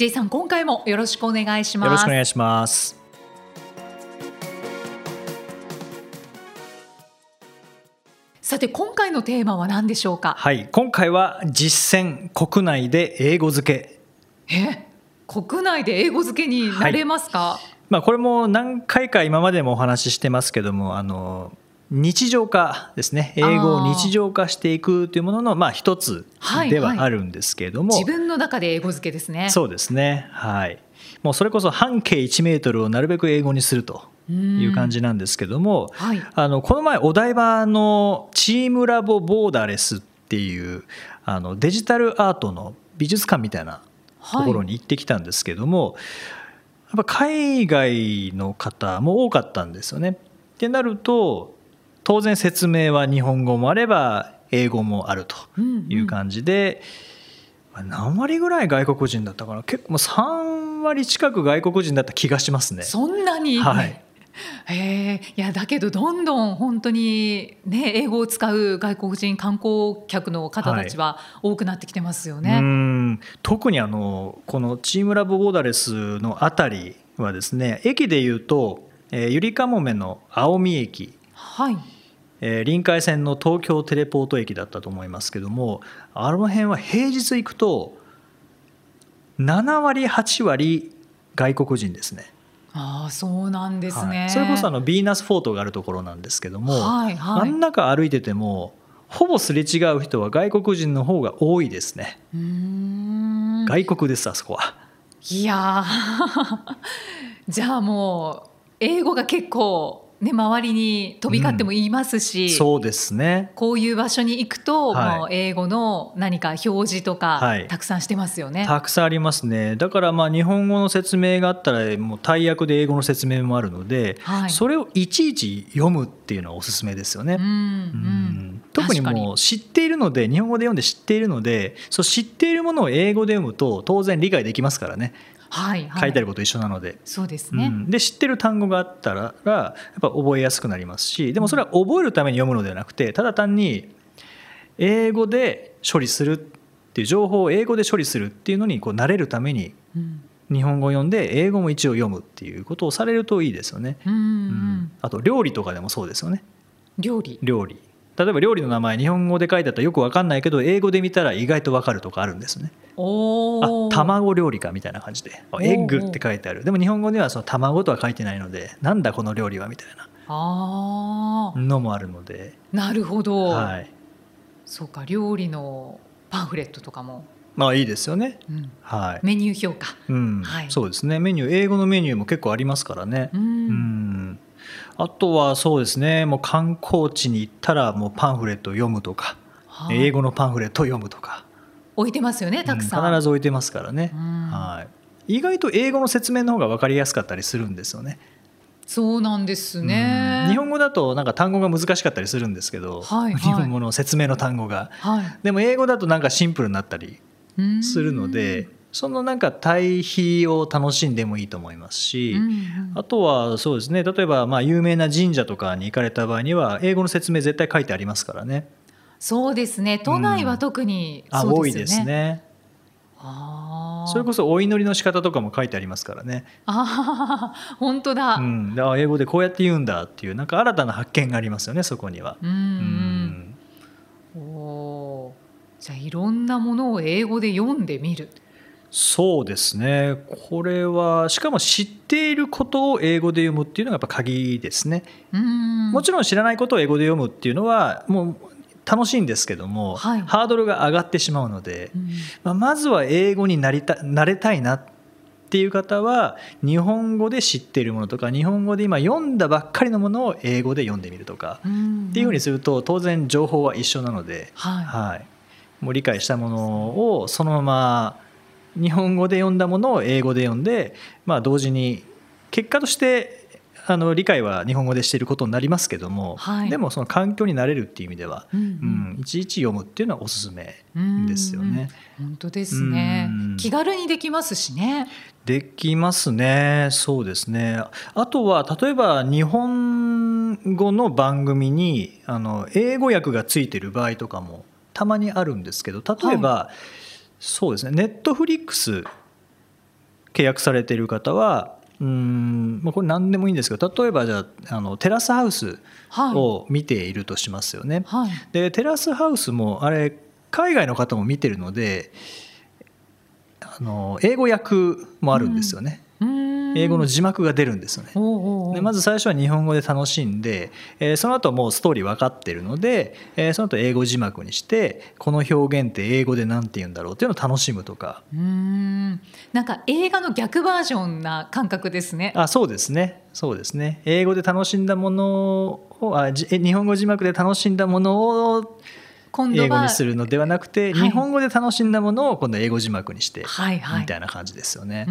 J さん今回もよろしくお願いします。よろしくお願いします。さて今回のテーマは何でしょうか？はい。今回は実践国内で英語付け。え国内で英語付けになれますか、はい、まあ、これも何回か今までもお話ししてますけどもあの日常化ですね。英語を日常化していくというもののまあ一つではあるんですけれども、はいはい、自分の中で英語付けですね。そうですね。はい。もうそれこそ半径1メートルをなるべく英語にするという感じなんですけども、はい、あのこの前お台場のチームラボボーダレスっていうあのデジタルアートの美術館みたいなところに行ってきたんですけども、はい、やっぱ海外の方も多かったんですよね。ってなると当然説明は日本語もあれば英語もあるという感じで、うんうん、何割ぐらい外国人だったかな？結構3割近く外国人だった気がしますね。そんなに、はい。へいやだけどどんどん本当にね英語を使う外国人観光客の方たちは多くなってきてますよね。はい、特にあのこのチームラボボーダレスのあたりはですね駅でいうと、えー、ゆりかもめの青海駅、はいえー、臨海線の東京テレポート駅だったと思いますけどもあの辺は平日行くと7割8割外国人ですね。ああそうなんですね、はい、それこそあのヴィーナスフォートがあるところなんですけども、はいはい、真ん中歩いててもほぼすれ違う人は外国人の方が多いですね。外国ですあそこは。いや じゃあもう英語が結構ね、周りに飛び交っても言いますし、うん、そうですね。こういう場所に行くと、はい、もう英語の何か表示とか、はい、たくさんしてますよね。たくさんありますね。だからまあ日本語の説明があったらもう大役で英語の説明もあるので、はい、それをいちいち読むっていうのはおすすめですよね、うん、うん、特にもう知っているので日本語で読んで知っているのでそう知っているものを英語で読むと当然理解できますからねはい書いてあること一緒なので、そうですね、うん、で知ってる単語があったらやっぱ覚えやすくなりますしでもそれは覚えるために読むのではなくてただ単に英語で処理するっていう情報を英語で処理するっていうのにこう慣れるために、日本語を読んで英語も一応読むっていうことをされるといいですよね。うん、うん、あと料理とかでもそうですよね。料理。料理例えば料理の名前日本語で書いてあったらよく分かんないけど英語で見たら意外と分かるとかあるんですね。あ卵料理かみたいな感じでエッグって書いてある。でも日本語ではその卵とは書いてないのでなんだこの料理はみたいなのもあるので。なるほど、はい、そうか料理のパンフレットとかも。まあいいですよね、うん、はい、メニュー表か、うん。はい、そうですね。メニュー英語のメニューも結構ありますからね。うんあとはそうですね。もう観光地に行ったらもうパンフレットを読むとか、は英語のパンフレットを読むとか。置いてますよねたくさん、うん、必ず置いてますからね、はい、意外と英語の説明の方が分かりやすかったりするんですよね。そうなんですね、日本語だとなんか単語が難しかったりするんですけど、はいはい、日本語の説明の単語が、はい、でも英語だとなんかシンプルになったりするのでそのなんか対比を楽しんでもいいと思いますし、うんうん、あとはそうですね例えばまあ有名な神社とかに行かれた場合には英語の説明絶対書いてありますからね。そうですね。都内は特にそうん、多いですね。それこそお祈りの仕方とかも書いてありますからね。ああ本当だ,、うん、だ英語でこうやって言うんだっていうなんか新たな発見がありますよねそこには。うん、うん、おじゃあいろんなものを英語で読んでみるそうですね。これはしかも知っていることを英語で読むっていうのがやっぱ鍵ですね。もちろん知らないことを英語で読むっていうのはもう楽しいんですけども、はい、ハードルが上がってしまうので、うん、まあ、まずは英語になりたなれたいなっていう方は日本語で知っているものとか日本語で今読んだばっかりのものを英語で読んでみるとか、っていうふうにすると当然情報は一緒なので、はい、はい、もう理解したものをそのまま日本語で読んだものを英語で読んで、まあ、同時に結果としてあの理解は日本語でしていることになりますけども、はい、でもその環境になれるっていう意味では、うんうん、いちいち読むっていうのはおすすめですよね。うんうん、本当ですね、気軽にできますしね。できますね。そうですね。あとは例えば日本語の番組にあの英語訳がついてる場合とかもたまにあるんですけど例えば、はい、そうですね。ネットフリックス契約されている方はうんまあ、これ何でもいいんですけど例えばじゃああのテラスハウスを見ているとしますよね。はい、でテラスハウスもあれ海外の方も見てるのであの英語訳もあるんですよね。うん英語の字幕が出るんですよね。でまず最初は日本語で楽しんで、えー、その後もうストーリー分かってるので、えー、その後英語字幕にしてこの表現って英語で何て言うんだろうっていうのを楽しむとか。うんなんか映画の逆バージョンな感覚ですね。あそうですねそうですね英語で楽しんだものをあ日本語字幕で楽しんだものを英語にするのではなくて、日本語で楽しんだものを今度英語字幕にして、みたいな感じですよね。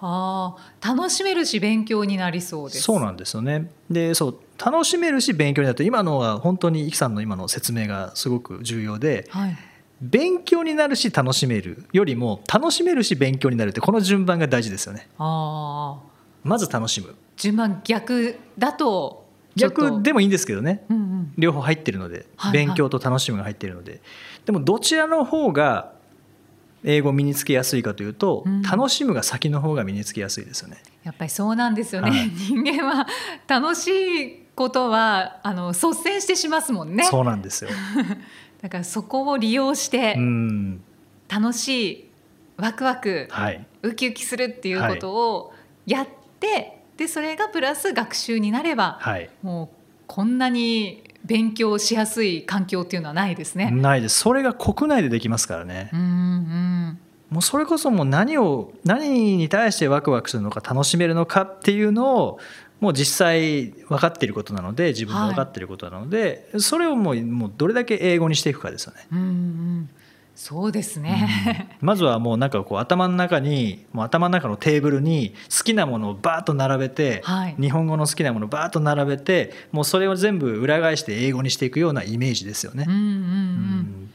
あ楽しめるし勉強になりそうです。そうなんですよね。でそう楽しめるし勉強になって今のは本当にイキさんの今の説明がすごく重要で、はい、勉強になるし楽しめるよりも楽しめるし勉強になるってこの順番が大事ですよね。あまず楽しむ。順番逆だと逆でもいいんですけどね、うんうん、両方入ってるので、はいはい、勉強と楽しむが入ってるので。でもどちらの方が英語身につけやすいかというと、うん、楽しむが先の方が身につけやすいですよね。やっぱりそうなんですよね、はい、人間は楽しいことはあの率先してしますもんね。そうなんですよ。だからそこを利用して、楽しいワクワク、はい、ウキウキするっていうことをやって、でそれがプラス学習になれば、はい、もうこんなに勉強しやすい環境っていうのはないですね。ないです。それが国内でできますからね。うんうん、もうそれこそもう何を何に対してワクワクするのか楽しめるのかっていうのをもう実際分かっていることなので自分が分かっていることなので、はい、それをもうもうどれだけ英語にしていくかですよね。うんうんそうですね、うん、まずはもうなんかこう頭の中にもう頭の中のテーブルに好きなものをバーッと並べて、はい、日本語の好きなものをバーッと並べてもうそれを全部裏返して英語にしていくようなイメージですよね。うんうんうん。うん、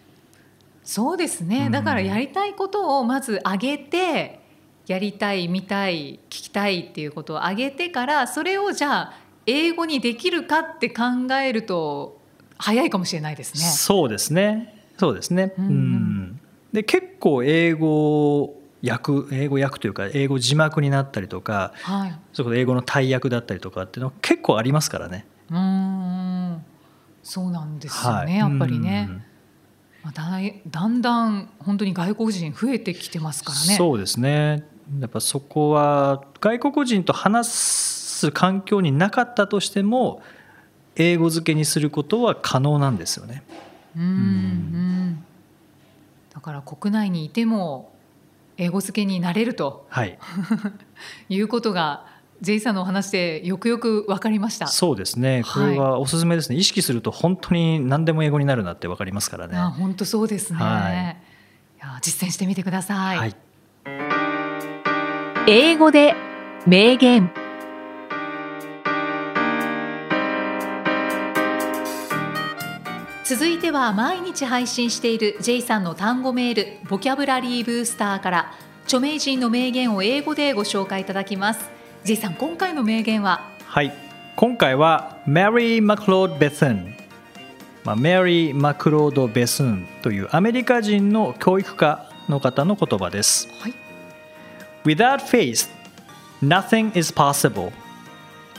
そうですね。だからやりたいことをまず上げてやりたい見たい聞きたいっていうことを上げてからそれをじゃあ英語にできるかって考えると早いかもしれないですね。そうですね。そうですね。うん、うん、で結構英語訳英語訳というか英語字幕になったりとか、はい、そこ英語の大役だったりとかっていうの結構ありますからね。うんそうなんですよね、はい、やっぱりね。まあ、だだんだん本当に外国人増えてきてますからね。そうですねやっぱそこは外国人と話す環境になかったとしても英語付けにすることは可能なんですよね。うんうん、だから国内にいても英語付けになれると、はい、いうことが J さんのお話でよくよく分かりました。そうですね。これはおすすめですね、はい、意識すると本当に何でも英語になるなって分かりますからね。あ本当そうですね、はい、いや実践してみてください、はい、英語で名言続いては毎日配信している J さんの単語メールボキャブラリーブースターから著名人の名言を英語でご紹介いただきます。J さん今回の名言は？はい。今回はメリー・マクロード・ベスンまあ、メリー・マクロード・ベスンというアメリカ人の教育家の方の言葉です、はい、Without faith, nothing is possible.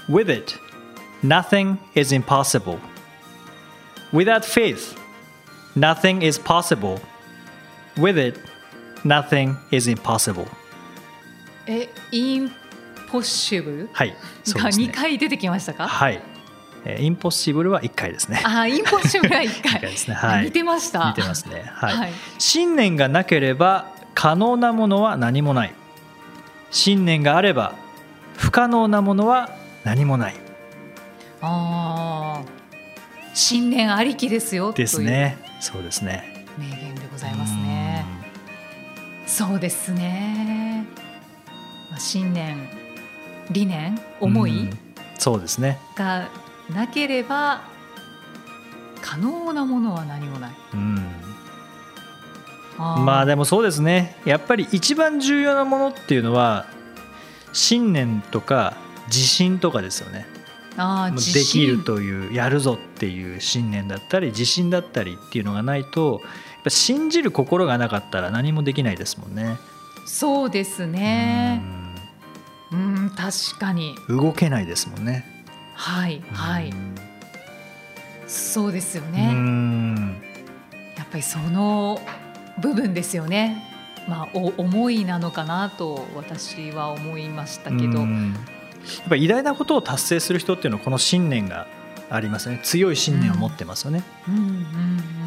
With it, nothing is impossible. Without faith, nothing is possible. With it, nothing is impossible. え、インポッシブルはい、そうですね。2回出てきましたか？はい。インポッシブルは1回ですね。あ、インポッシブルは1回。ですね。はい。似てました。似てますね。はい。はい、信念がなければ可能なものは何もない。信念があれば不可能なものは何もない。ああ。信念ありきですよですね。そうですね。名言でございますね。そうですね、まあ、信念理念思い、そうですね。がなければ可能なものは何もない。うん。まあでもそうですね。やっぱり一番重要なものっていうのは信念とか自信とかですよね。あできるというやるぞっていう信念だったり自信だったりっていうのがないとやっぱ信じる心がなかったら何もできないですもんね。そうですね。うん確かに動けないですもんね。はいはい。そうですよね。やっぱりその部分ですよね。まあ、お思いなのかなと私は思いましたけど。やっぱ偉大なことを達成する人っていうのはこの信念がありますね強い信念を持ってますよね。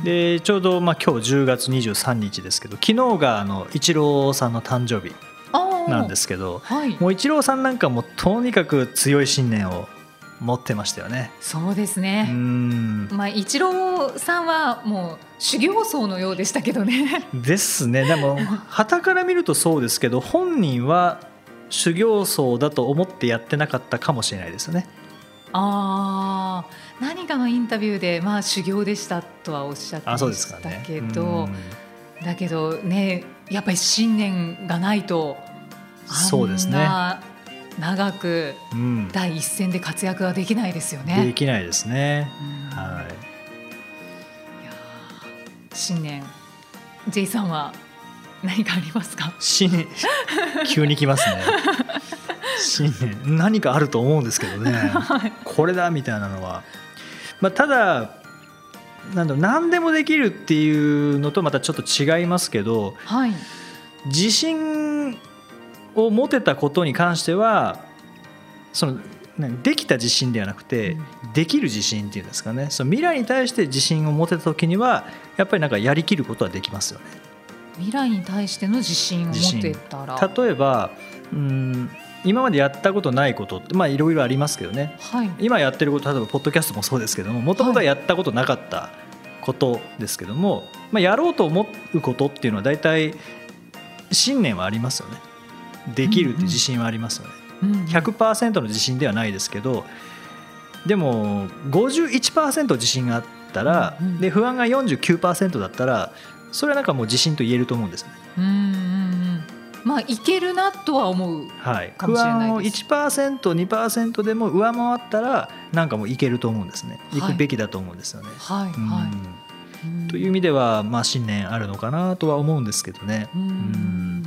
でちょうどまあ今日10月23日ですけど昨日があのイチローさんの誕生日なんですけど、はい、もうイチローさんなんかもとにかく強い信念を持ってましたよね。そうですね。まあイチローさんはもう修行僧のようでしたけどね。ですね。でも 旗から見るとそうですけど本人は修行僧だと思ってやってなかったかもしれないですね。あ何かのインタビューで、まあ、修行でしたとはおっしゃってましたけど、ね、だけどねやっぱり信念がないとそうですね。長く第一線で活躍はできないですよね。うん、できないですね。はい、いや信念。J さんは何かありますか？新年急に来ますね。新年何かあると思うんですけどね、はい、これだみたいなのは、まあ、ただなんだ何でもできるっていうのとまたちょっと違いますけど、はい、自信を持てたことに関してはそのできた自信ではなくて、できる自信っていうんですかね。その未来に対して自信を持てた時にはやっぱりなんかやりきることはできますよね。未来に対しての自信を持てたら。例えばうん今までやったことないことってまあいろいろありますけどね、はい、今やってること例えばポッドキャストもそうですけどももともとはやったことなかったことですけども、はい、まあ、やろうと思うことっていうのは大体信念はありますよね。できるって自信はありますよね、うんうん、100%の自信ではないですけどでも51%自信があったら、うんうん、で不安が49%だったらそれはなんかもう自信と言えると思うんですね。うんうんうんまあいけるなとは思うかもしれないです。不安を 1%2% でも上回ったらなんかもういけると思うんですね。いくべきだと思うんですよね。はい、はい、という意味ではまあ信念あるのかなとは思うんですけどね。うん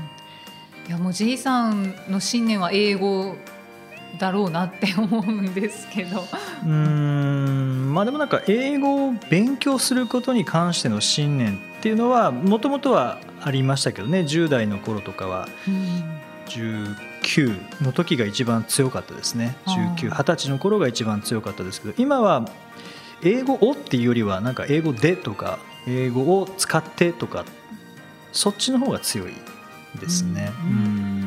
いやもう J さんの信念は英語だろうなって思うんですけどうんまあでもなんか英語を勉強することに関しての信念っていうのはもともとはありましたけどね10代の頃とかは19の時が一番強かったですね。1920歳の頃が一番強かったですけど今は英語をっていうよりはなんか英語でとか英語を使ってとかそっちの方が強いですね。うん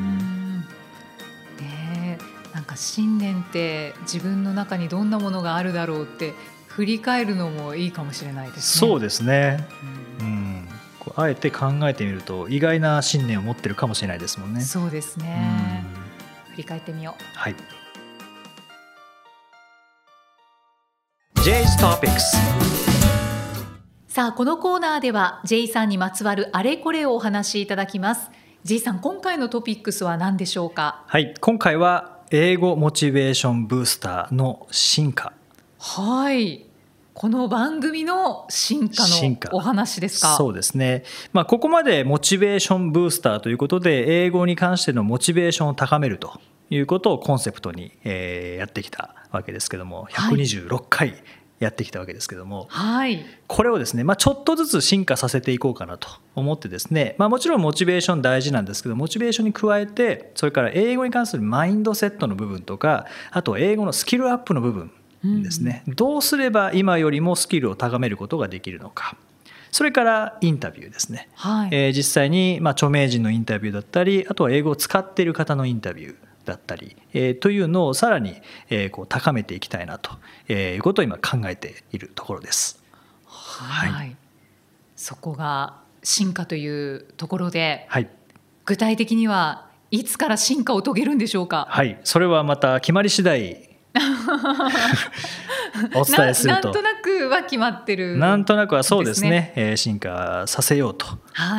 か信念って自分の中にどんなものがあるだろうって振り返るのもいいかもしれないですね。そうですね、うん、うん、あえて考えてみると意外な信念を持ってるかもしれないですもんね。そうですね、うん、振り返ってみよう。はい。J's Topics さあこのコーナーでは J さんにまつわるあれこれをお話しいただきます。J さん今回のトピックスは何でしょうか？はい。今回は英語モチベーションブースターの進化。はいこの番組の進化のお話ですか？そうですね、まあ、ここまでモチベーションブースターということで英語に関してのモチベーションを高めるということをコンセプトに、えー、やってきたわけですけども126回やってきたわけですけども、はい、これをですね、まあ、ちょっとずつ進化させていこうかなと思ってですね、まあ、もちろんモチベーション大事なんですけどモチベーションに加えてそれから英語に関するマインドセットの部分とかあと英語のスキルアップの部分ですね、うん、どうすれば今よりもスキルを高めることができるのか。それからインタビューですね、はい、えー、実際にまあ著名人のインタビューだったりあとは英語を使っている方のインタビューだったり、えー、というのをさらに、えー、こう高めていきたいなと、えー、いうことを今考えているところです。はい、はい、そこが進化というところで、はい、具体的にはいつから進化を遂げるんでしょうか？はい。それはまた決まり次第 お伝えすると。なんとなくは決まってる、ね、なんとなくはそうですね、えー、進化させようと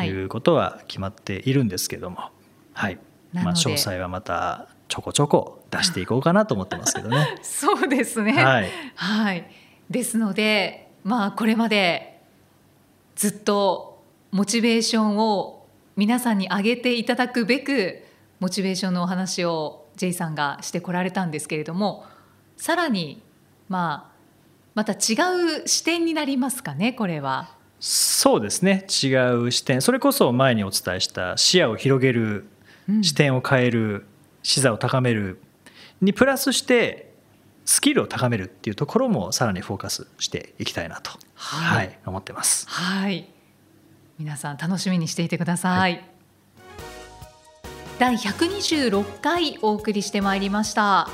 い。うことは決まっているんですけども。はい、まあ、詳細はまたちょこちょこ出していこうかなと思ってますけどね。そうですね、はい、はい、ですのでまあこれまでずっとモチベーションを皆さんに上げていただくべくモチベーションのお話を J さんがしてこられたんですけれどもさらにまあまた違う視点になりますかねこれは。そうですね。違う視点。それこそ前にお伝えした視野を広げる、うん、視点を変える視座を高めるにプラスしてスキルを高めるっていうところもさらにフォーカスしていきたいなと、はい、はい、思ってます。はい。皆さん楽しみにしていてください、はい、第126回お送りしてまいりました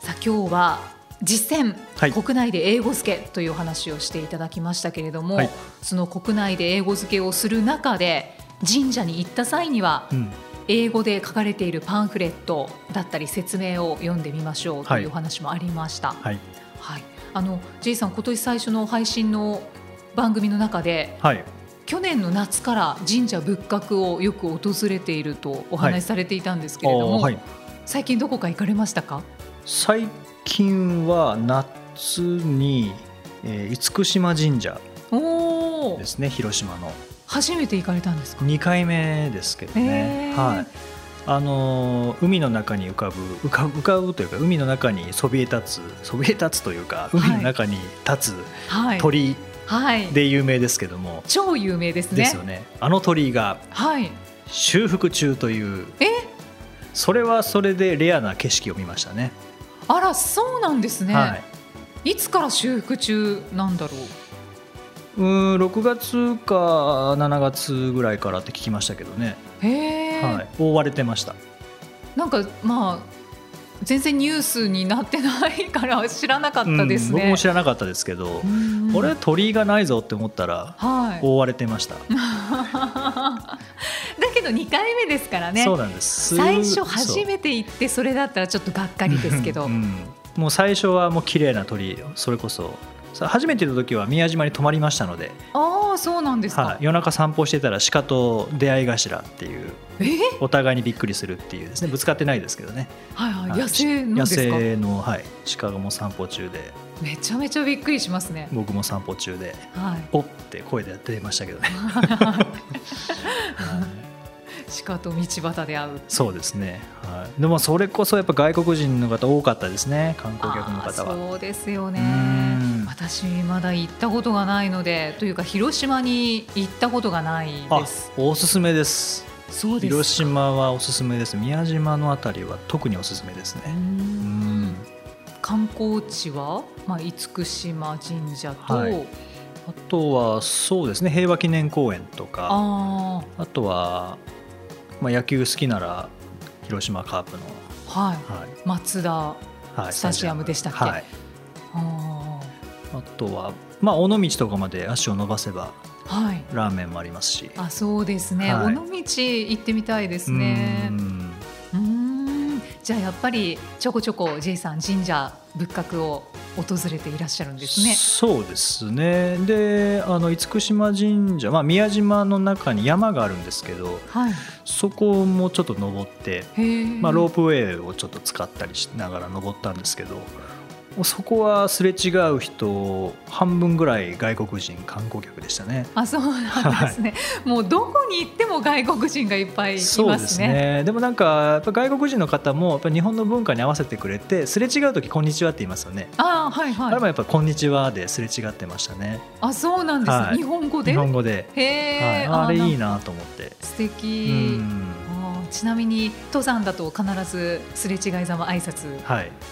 さあ今日は実践、はい、国内で英語付けというお話をしていただきましたけれども、はい、その国内で英語付けをする中で神社に行った際には、うん、英語で書かれているパンフレットだったり説明を読んでみましょうというお話もありました。はい、はい、あの J さん今年最初の配信の番組の中で、はい、去年の夏から神社仏閣をよく訪れているとお話しされていたんですけれども、はい、最近どこか行かれましたか？最近は夏に、えー、厳島神社ですね広島の。初めて行かれたんですか？2回目ですけどね、はい。あの海の中に浮かぶ浮か浮かぶというか海の中にそびえ立つそびえ立つというか海の中に立つ鳥で有名ですけども、はい、超有名ですね。ですよね。あの鳥居が修復中という、え？それはそれでレアな景色を見ましたねあらそうなんですね、はい、いつから修復中なんだろう？うん6月か7月ぐらいからって聞きましたけどね。へえ、はい、覆われてました。なんかまあ全然ニュースになってないから知らなかったですね、うん、僕も知らなかったですけど、これ鳥居がないぞって思ったら、覆われてました だけど2回目ですからね。そうなんです。最初初めて行ってそれだったらちょっとがっかりですけど、うん、もう最初はもう綺麗な鳥居それこそ。初めての時は宮島に泊まりましたので。ああそうなんですか、はい、夜中散歩してたら鹿と出会い頭っていうお互いにびっくりするっていうですね。ぶつかってないですけどね、はいはい、野生の野生の、はい、鹿がもう散歩中で。めちゃめちゃびっくりしますね。僕も散歩中で「はい、おっ!」て声で出ましたけどね。はい鹿と道端で会う。そうですね、はい、でもそれこそやっぱ外国人の方多かったですね。観光客の方は。そうですよね。私まだ行ったことがないのでというか広島に行ったことがないです。おすすめです。そうです広島はおすすめです。宮島のあたりは特におすすめですね。うん。観光地は、まあ、厳島神社と、はい、あとはそうですね。平和記念公園とか。あとはまあ、野球好きなら広島カープの、はい。はい、松田スタジアムでしたっけ、はい、あとは、まあ、尾道とかまで足を伸ばせば、はい、ラーメンもありますし。あそうですね、はい、尾道行ってみたいですね。うん。じゃあやっぱりちょこちょこ J さん神社仏閣を訪れていらっしゃるんですね。そうですね。であの厳島神社、まあ、宮島の中に山があるんですけど、はい、そこもちょっと登って、まあ、ロープウェイをちょっと使ったりしながら登ったんですけどそこはすれ違う人半分ぐらい外国人観光客でしたね。あそうなんですね、はい、もうどこに行っても外国人がいっぱいいますね。そうですねでもなんか外国人の方もやっぱ日本の文化に合わせてくれてすれ違う時こんにちはって言いますよね。あはいはい。あれもやっぱこんにちはですれ違ってましたね。あそうなんです、はい、日本語で？日本語で。へえ、はい、あれいいなと思って。素敵。うんちなみに登山だと必ずすれ違いざま挨拶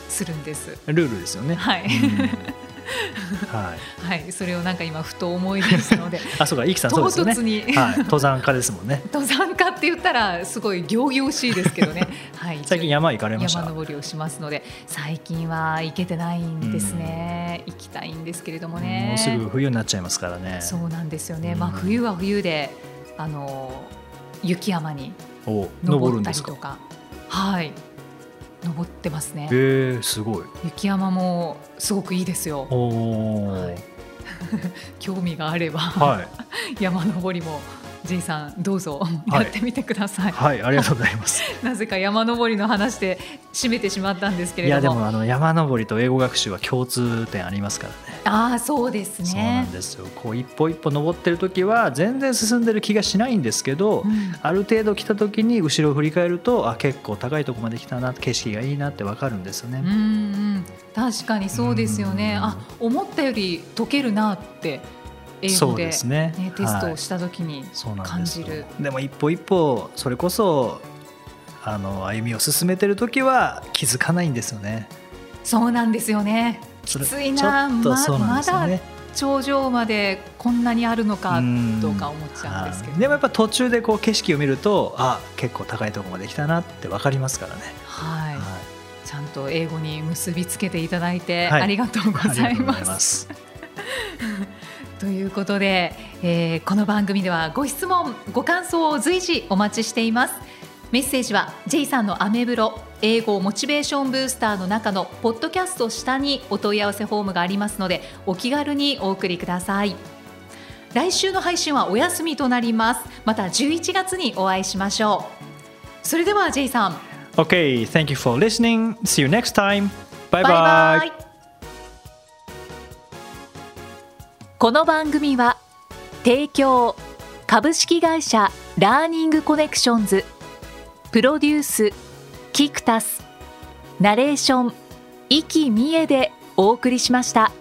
するんです、はい、ルールですよねはい、はい、はい、それをなんか今ふと思い出したので あそうか、いきさんそうですね。唐突に、はい、登山家ですもんね。登山家って言ったらすごい仰々しいですけどね。はい。最近山行かれました？山登りをしますので、最近は行けてないんですね。行きたいんですけれどもね。もうすぐ冬になっちゃいますからね。そうなんですよね。まあ冬は冬であの雪山に登ったりとか。はい。登ってますね。えー、すごい。雪山もすごくいいですよ。はい、興味があれば、はい、山登りも J さんどうぞやってみてください、はい、はい、ありがとうございます。なぜか山登りの話で締めてしまったんですけれども。いやでもあの山登りと英語学習は共通点ありますからね。ああそうですね。そうなんですよ。こう一歩一歩登ってる時は全然進んでる気がしないんですけど、うん、ある程度来た時に後ろを振り返るとあ結構高いところまで来たな景色がいいなってわかるんですよね。うん確かにそうですよね。あ思ったより解けるなって英語で、ねね、テストをした時に感じる、はい、でも一歩一歩それこそあの歩みを進めてる時は気づかないんですよね。そうなんですよね。きついな、ね、ままだ頂上までこんなにあるのかどうか思っちゃうんですけど。でもやっぱ途中でこう景色を見るとあ結構高いところまで来たなって分かりますからね。はい、はい、ちゃんと英語に結びつけていただいてありがとうございます、はいということで、えー、この番組ではご質問ご感想を随時お待ちしています。メッセージは J さんのアメブロ英語モチベーションブースターの中のポッドキャスト下にお問い合わせフォームがありますのでお気軽にお送りください。来週の配信はお休みとなります。また11月にお会いしましょう。それでは J さん。OK thank you for listening. See you next time. Bye bye, bye, bye. この番組は提供株式会社ラーニングコネクションズプロデュースキクタスナレーション生きみえでお送りしました。